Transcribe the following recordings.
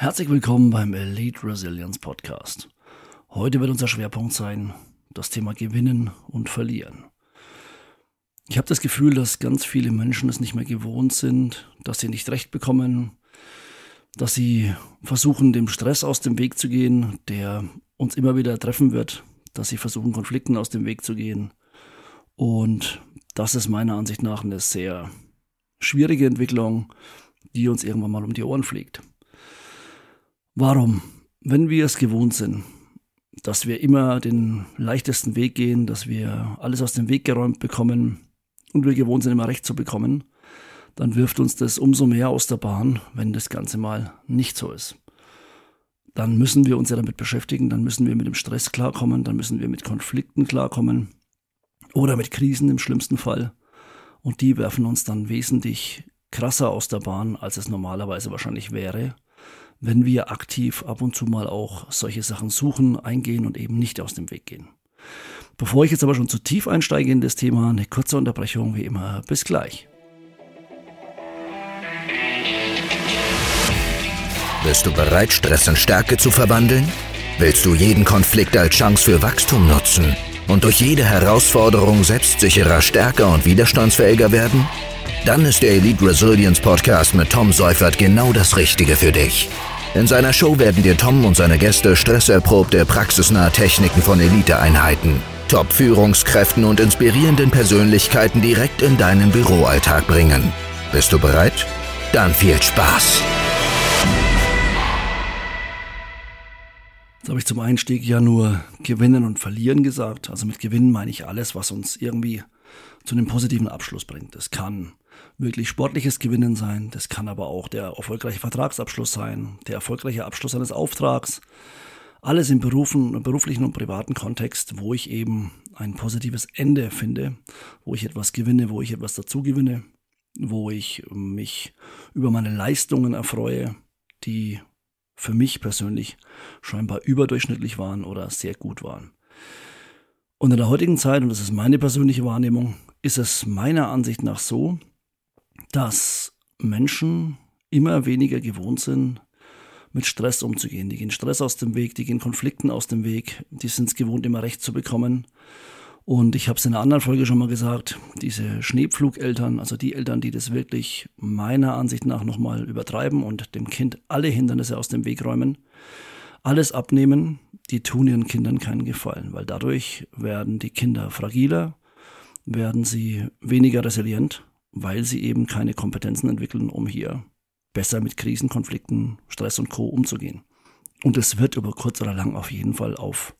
Herzlich willkommen beim Elite Resilience Podcast. Heute wird unser Schwerpunkt sein das Thema Gewinnen und Verlieren. Ich habe das Gefühl, dass ganz viele Menschen es nicht mehr gewohnt sind, dass sie nicht recht bekommen, dass sie versuchen, dem Stress aus dem Weg zu gehen, der uns immer wieder treffen wird, dass sie versuchen, Konflikten aus dem Weg zu gehen. Und das ist meiner Ansicht nach eine sehr schwierige Entwicklung, die uns irgendwann mal um die Ohren fliegt. Warum? Wenn wir es gewohnt sind, dass wir immer den leichtesten Weg gehen, dass wir alles aus dem Weg geräumt bekommen, und wir gewohnt sind, immer recht zu bekommen, dann wirft uns das umso mehr aus der Bahn, wenn das Ganze mal nicht so ist. Dann müssen wir uns ja damit beschäftigen, dann müssen wir mit dem Stress klarkommen, dann müssen wir mit Konflikten klarkommen oder mit Krisen im schlimmsten Fall. Und die werfen uns dann wesentlich krasser aus der Bahn, als es normalerweise wahrscheinlich wäre, wenn wir aktiv ab und zu mal auch solche Sachen suchen, eingehen und eben nicht aus dem Weg gehen. Bevor ich jetzt aber schon zu tief einsteige in das Thema, eine kurze Unterbrechung wie immer. Bis gleich. Bist du bereit, Stress in Stärke zu verwandeln? Willst du jeden Konflikt als Chance für Wachstum nutzen und durch jede Herausforderung selbstsicherer, stärker und widerstandsfähiger werden? Dann ist der Elite Resilience Podcast mit Tom Seufert genau das Richtige für dich. In seiner Show werden dir Tom und seine Gäste stresserprobte, praxisnahe Techniken von Eliteeinheiten Top-Führungskräften und inspirierenden Persönlichkeiten direkt in deinen Büroalltag bringen. Bist du bereit? Dann viel Spaß! Jetzt habe ich zum Einstieg ja nur gewinnen und verlieren gesagt. Also mit gewinnen meine ich alles, was uns irgendwie zu einem positiven Abschluss bringt. Das kann wirklich sportliches Gewinnen sein, das kann aber auch der erfolgreiche Vertragsabschluss sein, der erfolgreiche Abschluss eines Auftrags, alles im Berufen, beruflichen und privaten Kontext, wo ich eben ein positives Ende finde, wo ich etwas gewinne, wo ich etwas dazu gewinne, wo ich mich über meine Leistungen erfreue, die für mich persönlich scheinbar überdurchschnittlich waren oder sehr gut waren. Und in der heutigen Zeit, und das ist meine persönliche Wahrnehmung, ist es meiner Ansicht nach so, dass Menschen immer weniger gewohnt sind, mit Stress umzugehen. Die gehen Stress aus dem Weg, die gehen Konflikten aus dem Weg, die sind es gewohnt, immer Recht zu bekommen. Und ich habe es in einer anderen Folge schon mal gesagt, diese Schneepflugeltern, also die Eltern, die das wirklich meiner Ansicht nach nochmal übertreiben und dem Kind alle Hindernisse aus dem Weg räumen, alles abnehmen, die tun ihren Kindern keinen Gefallen, weil dadurch werden die Kinder fragiler, werden sie weniger resilient, weil sie eben keine Kompetenzen entwickeln, um hier besser mit Krisen, Konflikten, Stress und Co. umzugehen. Und es wird über kurz oder lang auf jeden Fall auf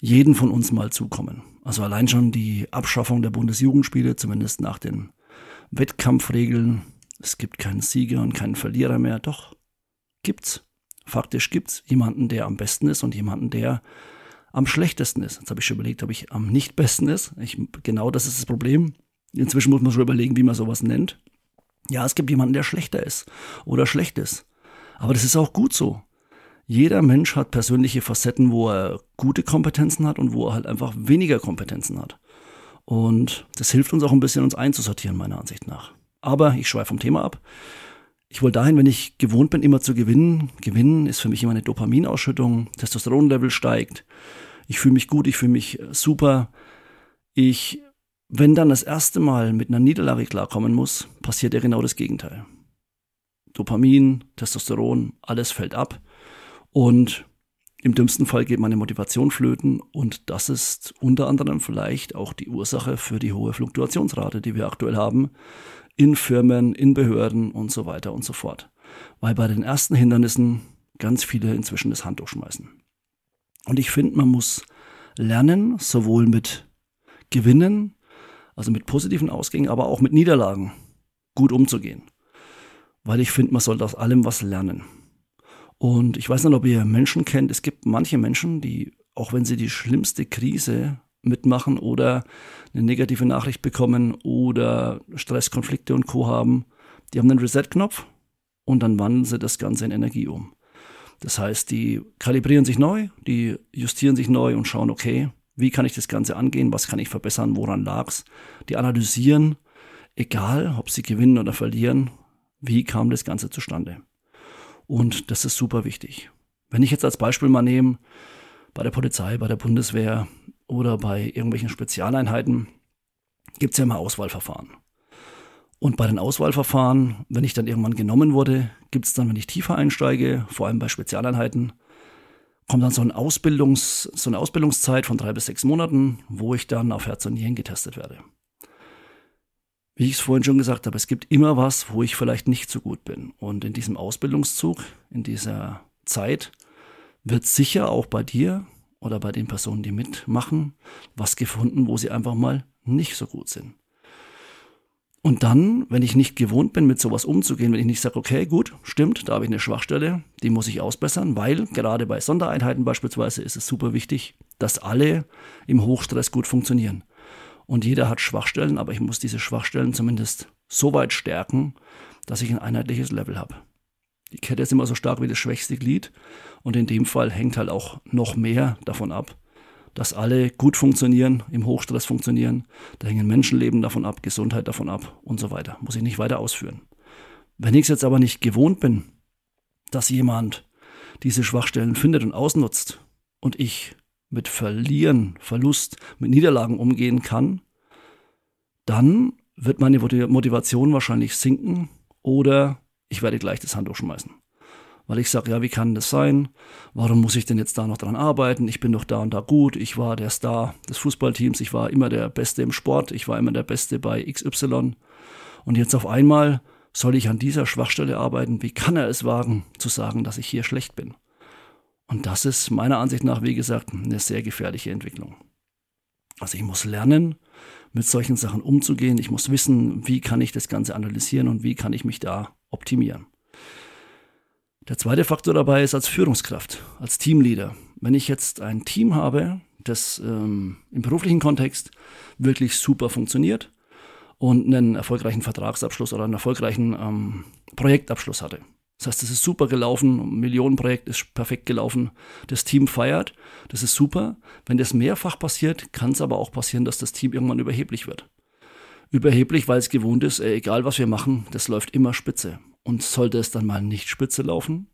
jeden von uns mal zukommen. Also allein schon die Abschaffung der Bundesjugendspiele, zumindest nach den Wettkampfregeln. Es gibt keinen Sieger und keinen Verlierer mehr. Doch, gibt's. Faktisch gibt's jemanden, der am besten ist und jemanden, der am schlechtesten ist. Jetzt habe ich schon überlegt, ob ich am nicht besten ist. Ich, genau das ist das Problem. Inzwischen muss man schon überlegen, wie man sowas nennt. Ja, es gibt jemanden, der schlechter ist oder schlecht ist. Aber das ist auch gut so. Jeder Mensch hat persönliche Facetten, wo er gute Kompetenzen hat und wo er halt einfach weniger Kompetenzen hat. Und das hilft uns auch ein bisschen, uns einzusortieren, meiner Ansicht nach. Aber ich schweife vom Thema ab. Ich wollte dahin, wenn ich gewohnt bin, immer zu gewinnen. Gewinnen ist für mich immer eine Dopaminausschüttung, Testosteronlevel steigt. Ich fühle mich gut, ich fühle mich super. Ich wenn dann das erste Mal mit einer Niederlage klarkommen muss, passiert ja genau das Gegenteil. Dopamin, Testosteron, alles fällt ab und im dümmsten Fall geht meine Motivation flöten und das ist unter anderem vielleicht auch die Ursache für die hohe Fluktuationsrate, die wir aktuell haben in Firmen, in Behörden und so weiter und so fort. Weil bei den ersten Hindernissen ganz viele inzwischen das Handtuch schmeißen. Und ich finde, man muss lernen, sowohl mit Gewinnen also mit positiven Ausgängen, aber auch mit Niederlagen gut umzugehen. Weil ich finde, man sollte aus allem was lernen. Und ich weiß nicht, ob ihr Menschen kennt. Es gibt manche Menschen, die, auch wenn sie die schlimmste Krise mitmachen oder eine negative Nachricht bekommen oder Stresskonflikte und Co. haben, die haben einen Reset-Knopf und dann wandeln sie das Ganze in Energie um. Das heißt, die kalibrieren sich neu, die justieren sich neu und schauen, okay, wie kann ich das Ganze angehen? Was kann ich verbessern? Woran lag's? Die analysieren, egal ob sie gewinnen oder verlieren, wie kam das Ganze zustande? Und das ist super wichtig. Wenn ich jetzt als Beispiel mal nehme, bei der Polizei, bei der Bundeswehr oder bei irgendwelchen Spezialeinheiten, gibt es ja immer Auswahlverfahren. Und bei den Auswahlverfahren, wenn ich dann irgendwann genommen wurde, gibt es dann, wenn ich tiefer einsteige, vor allem bei Spezialeinheiten, kommt dann so, ein Ausbildungs-, so eine Ausbildungszeit von drei bis sechs Monaten, wo ich dann auf Herz und Nieren getestet werde. Wie ich es vorhin schon gesagt habe, es gibt immer was, wo ich vielleicht nicht so gut bin. Und in diesem Ausbildungszug, in dieser Zeit, wird sicher auch bei dir oder bei den Personen, die mitmachen, was gefunden, wo sie einfach mal nicht so gut sind. Und dann, wenn ich nicht gewohnt bin, mit sowas umzugehen, wenn ich nicht sage, okay, gut, stimmt, da habe ich eine Schwachstelle, die muss ich ausbessern, weil gerade bei Sondereinheiten beispielsweise ist es super wichtig, dass alle im Hochstress gut funktionieren. Und jeder hat Schwachstellen, aber ich muss diese Schwachstellen zumindest so weit stärken, dass ich ein einheitliches Level habe. Die Kette ist immer so stark wie das schwächste Glied und in dem Fall hängt halt auch noch mehr davon ab, dass alle gut funktionieren, im Hochstress funktionieren. Da hängen Menschenleben davon ab, Gesundheit davon ab und so weiter. Muss ich nicht weiter ausführen. Wenn ich es jetzt aber nicht gewohnt bin, dass jemand diese Schwachstellen findet und ausnutzt und ich mit Verlieren, Verlust, mit Niederlagen umgehen kann, dann wird meine Motivation wahrscheinlich sinken oder ich werde gleich das Handtuch schmeißen weil ich sage, ja, wie kann das sein? Warum muss ich denn jetzt da noch dran arbeiten? Ich bin doch da und da gut. Ich war der Star des Fußballteams. Ich war immer der Beste im Sport. Ich war immer der Beste bei XY. Und jetzt auf einmal soll ich an dieser Schwachstelle arbeiten. Wie kann er es wagen, zu sagen, dass ich hier schlecht bin? Und das ist meiner Ansicht nach, wie gesagt, eine sehr gefährliche Entwicklung. Also ich muss lernen, mit solchen Sachen umzugehen. Ich muss wissen, wie kann ich das Ganze analysieren und wie kann ich mich da optimieren. Der zweite Faktor dabei ist als Führungskraft, als Teamleader. Wenn ich jetzt ein Team habe, das ähm, im beruflichen Kontext wirklich super funktioniert und einen erfolgreichen Vertragsabschluss oder einen erfolgreichen ähm, Projektabschluss hatte. Das heißt, es ist super gelaufen, Millionenprojekt ist perfekt gelaufen, das Team feiert, das ist super. Wenn das mehrfach passiert, kann es aber auch passieren, dass das Team irgendwann überheblich wird. Überheblich, weil es gewohnt ist, äh, egal was wir machen, das läuft immer spitze. Und sollte es dann mal nicht spitze laufen,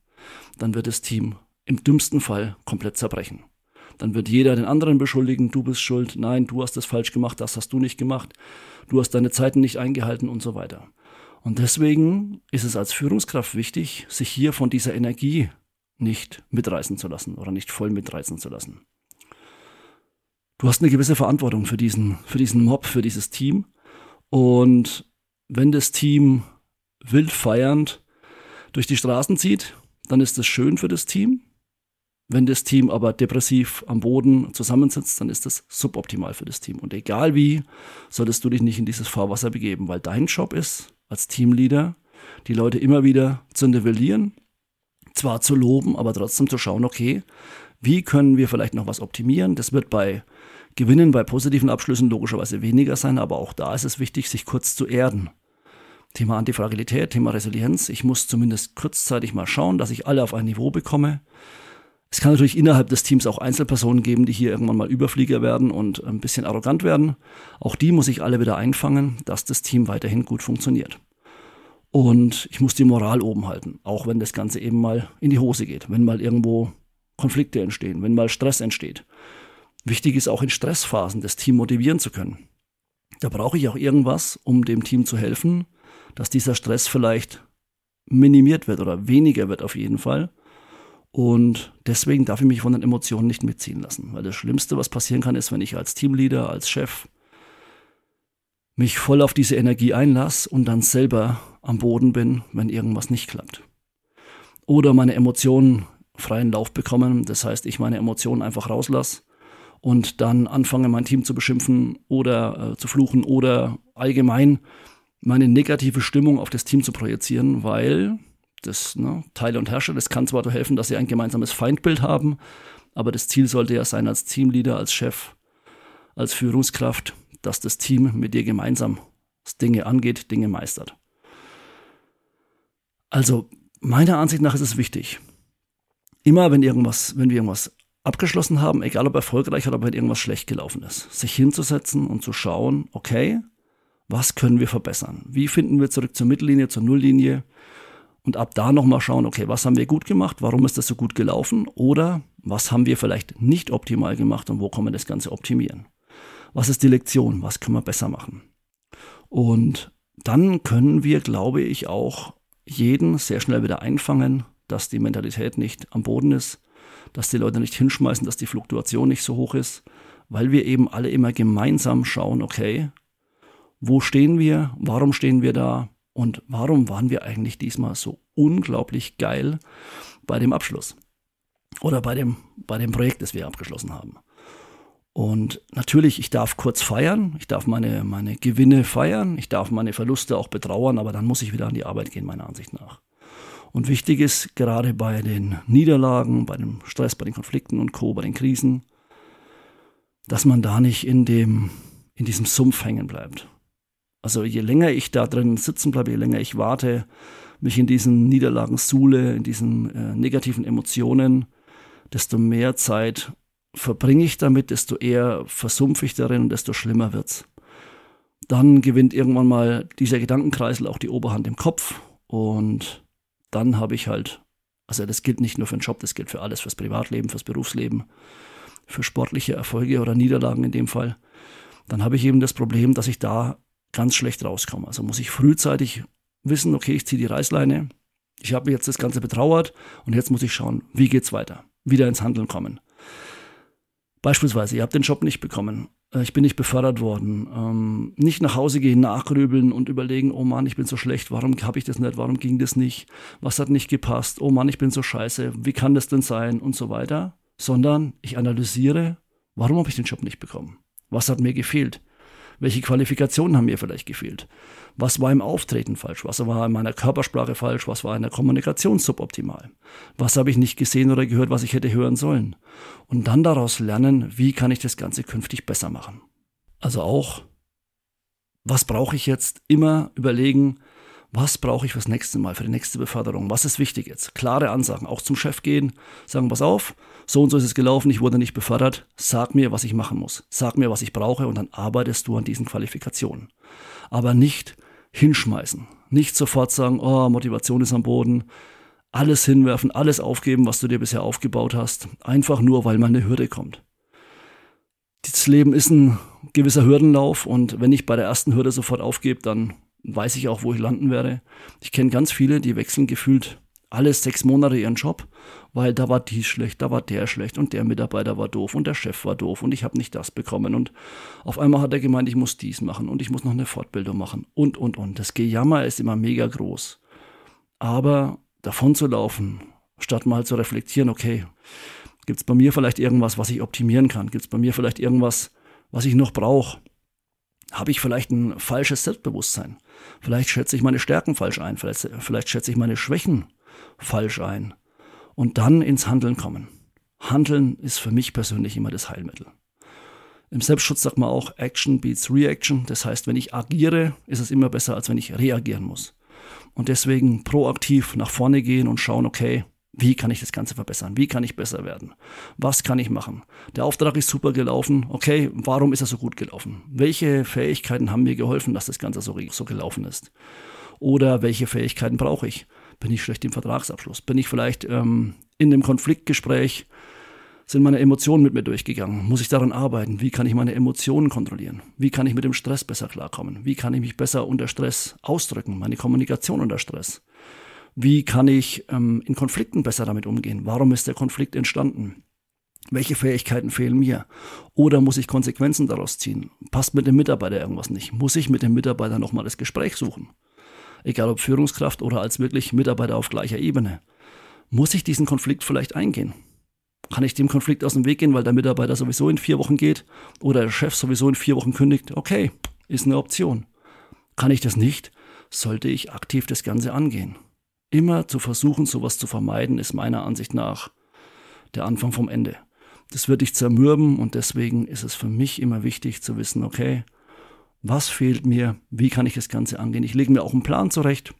dann wird das Team im dümmsten Fall komplett zerbrechen. Dann wird jeder den anderen beschuldigen, du bist schuld, nein, du hast das falsch gemacht, das hast du nicht gemacht, du hast deine Zeiten nicht eingehalten und so weiter. Und deswegen ist es als Führungskraft wichtig, sich hier von dieser Energie nicht mitreißen zu lassen oder nicht voll mitreißen zu lassen. Du hast eine gewisse Verantwortung für diesen, für diesen Mob, für dieses Team. Und wenn das Team wild feiernd durch die Straßen zieht, dann ist das schön für das Team. Wenn das Team aber depressiv am Boden zusammensitzt, dann ist das suboptimal für das Team. Und egal wie, solltest du dich nicht in dieses Fahrwasser begeben, weil dein Job ist, als Teamleader, die Leute immer wieder zu nivellieren, zwar zu loben, aber trotzdem zu schauen, okay, wie können wir vielleicht noch was optimieren? Das wird bei Gewinnen, bei positiven Abschlüssen logischerweise weniger sein, aber auch da ist es wichtig, sich kurz zu erden. Thema Antifragilität, Thema Resilienz. Ich muss zumindest kurzzeitig mal schauen, dass ich alle auf ein Niveau bekomme. Es kann natürlich innerhalb des Teams auch Einzelpersonen geben, die hier irgendwann mal Überflieger werden und ein bisschen arrogant werden. Auch die muss ich alle wieder einfangen, dass das Team weiterhin gut funktioniert. Und ich muss die Moral oben halten, auch wenn das Ganze eben mal in die Hose geht, wenn mal irgendwo Konflikte entstehen, wenn mal Stress entsteht. Wichtig ist auch in Stressphasen das Team motivieren zu können. Da brauche ich auch irgendwas, um dem Team zu helfen, dass dieser Stress vielleicht minimiert wird oder weniger wird auf jeden Fall. Und deswegen darf ich mich von den Emotionen nicht mitziehen lassen. Weil das Schlimmste, was passieren kann, ist, wenn ich als Teamleader, als Chef mich voll auf diese Energie einlasse und dann selber am Boden bin, wenn irgendwas nicht klappt. Oder meine Emotionen freien Lauf bekommen. Das heißt, ich meine Emotionen einfach rauslasse und dann anfange, mein Team zu beschimpfen oder äh, zu fluchen oder allgemein meine negative Stimmung auf das Team zu projizieren, weil das ne, Teile und Herrscher, das kann zwar helfen, dass sie ein gemeinsames Feindbild haben, aber das Ziel sollte ja sein, als Teamleader, als Chef, als Führungskraft, dass das Team mit dir gemeinsam Dinge angeht, Dinge meistert. Also, meiner Ansicht nach ist es wichtig, immer wenn irgendwas, wenn wir irgendwas abgeschlossen haben, egal ob erfolgreich oder ob halt irgendwas schlecht gelaufen ist, sich hinzusetzen und zu schauen, okay, was können wir verbessern? Wie finden wir zurück zur Mittellinie, zur Nulllinie? Und ab da nochmal schauen, okay, was haben wir gut gemacht, warum ist das so gut gelaufen oder was haben wir vielleicht nicht optimal gemacht und wo können wir das Ganze optimieren. Was ist die Lektion, was können wir besser machen. Und dann können wir, glaube ich, auch jeden sehr schnell wieder einfangen, dass die Mentalität nicht am Boden ist, dass die Leute nicht hinschmeißen, dass die Fluktuation nicht so hoch ist, weil wir eben alle immer gemeinsam schauen, okay, wo stehen wir, warum stehen wir da, und warum waren wir eigentlich diesmal so unglaublich geil bei dem Abschluss? Oder bei dem, bei dem Projekt, das wir abgeschlossen haben. Und natürlich, ich darf kurz feiern, ich darf meine, meine Gewinne feiern, ich darf meine Verluste auch betrauern, aber dann muss ich wieder an die Arbeit gehen, meiner Ansicht nach. Und wichtig ist gerade bei den Niederlagen, bei dem Stress, bei den Konflikten und Co., bei den Krisen, dass man da nicht in dem, in diesem Sumpf hängen bleibt. Also je länger ich da drin sitzen bleibe, je länger ich warte, mich in diesen Niederlagen suhle, in diesen äh, negativen Emotionen, desto mehr Zeit verbringe ich damit, desto eher versumpfe ich darin und desto schlimmer wird's. Dann gewinnt irgendwann mal dieser Gedankenkreisel auch die Oberhand im Kopf und dann habe ich halt, also das gilt nicht nur für den Job, das gilt für alles, fürs Privatleben, fürs Berufsleben, für sportliche Erfolge oder Niederlagen in dem Fall. Dann habe ich eben das Problem, dass ich da ganz schlecht rauskomme. Also muss ich frühzeitig wissen, okay, ich ziehe die Reißleine, ich habe jetzt das Ganze betrauert und jetzt muss ich schauen, wie geht's weiter? Wieder ins Handeln kommen. Beispielsweise, ihr habt den Job nicht bekommen, äh, ich bin nicht befördert worden, ähm, nicht nach Hause gehen, nachgrübeln und überlegen, oh Mann, ich bin so schlecht, warum habe ich das nicht, warum ging das nicht, was hat nicht gepasst, oh Mann, ich bin so scheiße, wie kann das denn sein und so weiter, sondern ich analysiere, warum habe ich den Job nicht bekommen, was hat mir gefehlt, welche Qualifikationen haben mir vielleicht gefehlt? Was war im Auftreten falsch? Was war in meiner Körpersprache falsch? Was war in der Kommunikation suboptimal? Was habe ich nicht gesehen oder gehört, was ich hätte hören sollen? Und dann daraus lernen, wie kann ich das Ganze künftig besser machen? Also auch, was brauche ich jetzt? Immer überlegen, was brauche ich fürs nächste Mal, für die nächste Beförderung? Was ist wichtig jetzt? Klare Ansagen, auch zum Chef gehen, sagen, pass auf, so und so ist es gelaufen, ich wurde nicht befördert, sag mir, was ich machen muss, sag mir, was ich brauche und dann arbeitest du an diesen Qualifikationen. Aber nicht hinschmeißen, nicht sofort sagen, oh, Motivation ist am Boden, alles hinwerfen, alles aufgeben, was du dir bisher aufgebaut hast, einfach nur, weil mal eine Hürde kommt. Das Leben ist ein gewisser Hürdenlauf und wenn ich bei der ersten Hürde sofort aufgebe, dann weiß ich auch, wo ich landen werde. Ich kenne ganz viele, die wechseln gefühlt alle sechs Monate ihren Job, weil da war dies schlecht, da war der schlecht und der Mitarbeiter war doof und der Chef war doof und ich habe nicht das bekommen und auf einmal hat er gemeint, ich muss dies machen und ich muss noch eine Fortbildung machen und und und. Das Gejammer ist immer mega groß. Aber davon zu laufen, statt mal zu reflektieren, okay, gibt es bei mir vielleicht irgendwas, was ich optimieren kann? Gibt es bei mir vielleicht irgendwas, was ich noch brauche? Habe ich vielleicht ein falsches Selbstbewusstsein? Vielleicht schätze ich meine Stärken falsch ein, vielleicht, vielleicht schätze ich meine Schwächen falsch ein. Und dann ins Handeln kommen. Handeln ist für mich persönlich immer das Heilmittel. Im Selbstschutz sagt man auch, Action beats Reaction. Das heißt, wenn ich agiere, ist es immer besser, als wenn ich reagieren muss. Und deswegen proaktiv nach vorne gehen und schauen, okay, wie kann ich das Ganze verbessern? Wie kann ich besser werden? Was kann ich machen? Der Auftrag ist super gelaufen. Okay, warum ist er so gut gelaufen? Welche Fähigkeiten haben mir geholfen, dass das Ganze so, so gelaufen ist? Oder welche Fähigkeiten brauche ich? Bin ich schlecht im Vertragsabschluss? Bin ich vielleicht ähm, in dem Konfliktgespräch? Sind meine Emotionen mit mir durchgegangen? Muss ich daran arbeiten? Wie kann ich meine Emotionen kontrollieren? Wie kann ich mit dem Stress besser klarkommen? Wie kann ich mich besser unter Stress ausdrücken? Meine Kommunikation unter Stress? Wie kann ich ähm, in Konflikten besser damit umgehen? Warum ist der Konflikt entstanden? Welche Fähigkeiten fehlen mir? Oder muss ich Konsequenzen daraus ziehen? Passt mit dem Mitarbeiter irgendwas nicht? Muss ich mit dem Mitarbeiter nochmal das Gespräch suchen? Egal ob Führungskraft oder als wirklich Mitarbeiter auf gleicher Ebene. Muss ich diesen Konflikt vielleicht eingehen? Kann ich dem Konflikt aus dem Weg gehen, weil der Mitarbeiter sowieso in vier Wochen geht oder der Chef sowieso in vier Wochen kündigt? Okay, ist eine Option. Kann ich das nicht, sollte ich aktiv das Ganze angehen. Immer zu versuchen, sowas zu vermeiden, ist meiner Ansicht nach der Anfang vom Ende. Das wird dich zermürben und deswegen ist es für mich immer wichtig zu wissen, okay, was fehlt mir, wie kann ich das Ganze angehen. Ich lege mir auch einen Plan zurecht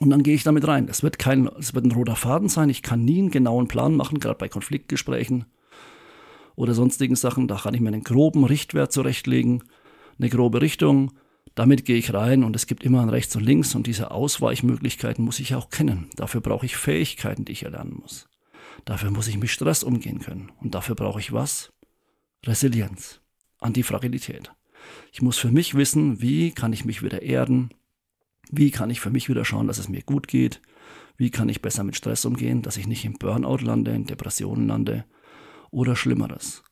und dann gehe ich damit rein. Es wird kein, es wird ein roter Faden sein. Ich kann nie einen genauen Plan machen, gerade bei Konfliktgesprächen oder sonstigen Sachen. Da kann ich mir einen groben Richtwert zurechtlegen, eine grobe Richtung Damit gehe ich rein und es gibt immer ein Rechts und Links und diese Ausweichmöglichkeiten muss ich auch kennen. Dafür brauche ich Fähigkeiten, die ich erlernen muss. Dafür muss ich mit Stress umgehen können. Und dafür brauche ich was? Resilienz, Antifragilität. Ich muss für mich wissen, wie kann ich mich wieder erden, wie kann ich für mich wieder schauen, dass es mir gut geht, wie kann ich besser mit Stress umgehen, dass ich nicht im Burnout lande, in Depressionen lande oder Schlimmeres.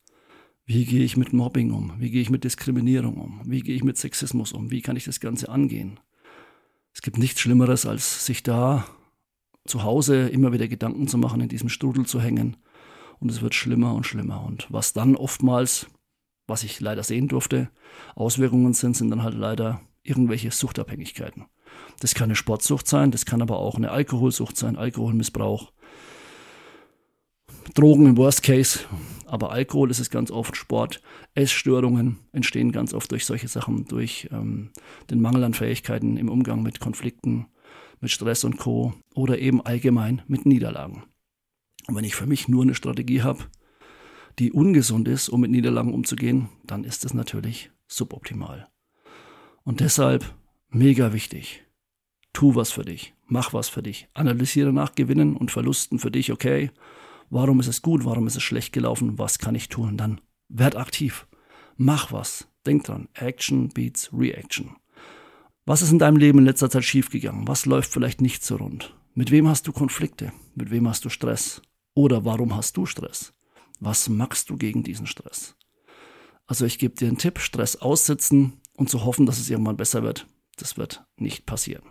Wie gehe ich mit Mobbing um? Wie gehe ich mit Diskriminierung um? Wie gehe ich mit Sexismus um? Wie kann ich das Ganze angehen? Es gibt nichts Schlimmeres, als sich da zu Hause immer wieder Gedanken zu machen, in diesem Strudel zu hängen. Und es wird schlimmer und schlimmer. Und was dann oftmals, was ich leider sehen durfte, Auswirkungen sind, sind dann halt leider irgendwelche Suchtabhängigkeiten. Das kann eine Sportsucht sein, das kann aber auch eine Alkoholsucht sein, Alkoholmissbrauch, Drogen im Worst Case, aber Alkohol ist es ganz oft, Sport, Essstörungen entstehen ganz oft durch solche Sachen, durch ähm, den Mangel an Fähigkeiten im Umgang mit Konflikten, mit Stress und Co. oder eben allgemein mit Niederlagen. Und wenn ich für mich nur eine Strategie habe, die ungesund ist, um mit Niederlagen umzugehen, dann ist es natürlich suboptimal. Und deshalb mega wichtig. Tu was für dich, mach was für dich, analysiere nach Gewinnen und Verlusten für dich, okay, Warum ist es gut? Warum ist es schlecht gelaufen? Was kann ich tun? Dann werd aktiv. Mach was. Denk dran. Action beats Reaction. Was ist in deinem Leben in letzter Zeit schiefgegangen? Was läuft vielleicht nicht so rund? Mit wem hast du Konflikte? Mit wem hast du Stress? Oder warum hast du Stress? Was machst du gegen diesen Stress? Also ich gebe dir einen Tipp, Stress aussitzen und zu hoffen, dass es irgendwann besser wird, das wird nicht passieren.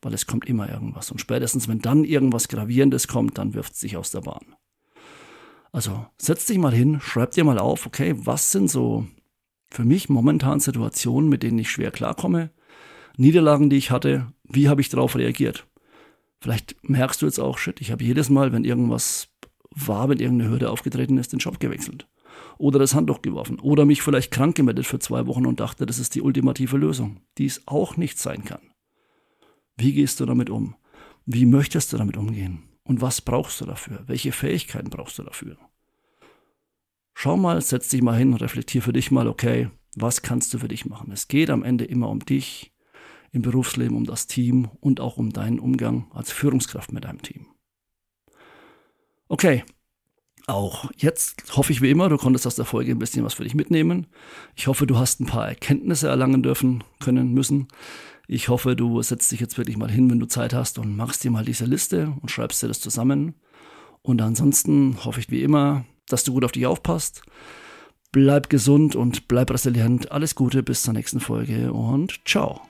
Weil es kommt immer irgendwas. Und spätestens, wenn dann irgendwas Gravierendes kommt, dann wirft es sich aus der Bahn. Also setz dich mal hin, schreib dir mal auf, okay, was sind so für mich momentan Situationen, mit denen ich schwer klarkomme, Niederlagen, die ich hatte, wie habe ich darauf reagiert? Vielleicht merkst du jetzt auch, shit, ich habe jedes Mal, wenn irgendwas war, wenn irgendeine Hürde aufgetreten ist, den Job gewechselt. Oder das Handtuch geworfen. Oder mich vielleicht krank gemeldet für zwei Wochen und dachte, das ist die ultimative Lösung, die es auch nicht sein kann. Wie gehst du damit um? Wie möchtest du damit umgehen? Und was brauchst du dafür? Welche Fähigkeiten brauchst du dafür? Schau mal, setz dich mal hin, reflektier für dich mal, okay, was kannst du für dich machen? Es geht am Ende immer um dich, im Berufsleben, um das Team und auch um deinen Umgang als Führungskraft mit deinem Team. Okay, auch jetzt hoffe ich wie immer, du konntest aus der Folge ein bisschen was für dich mitnehmen. Ich hoffe, du hast ein paar Erkenntnisse erlangen dürfen, können, müssen. Ich hoffe, du setzt dich jetzt wirklich mal hin, wenn du Zeit hast und machst dir mal diese Liste und schreibst dir das zusammen. Und ansonsten hoffe ich wie immer, dass du gut auf dich aufpasst. Bleib gesund und bleib resilient. Alles Gute bis zur nächsten Folge und ciao.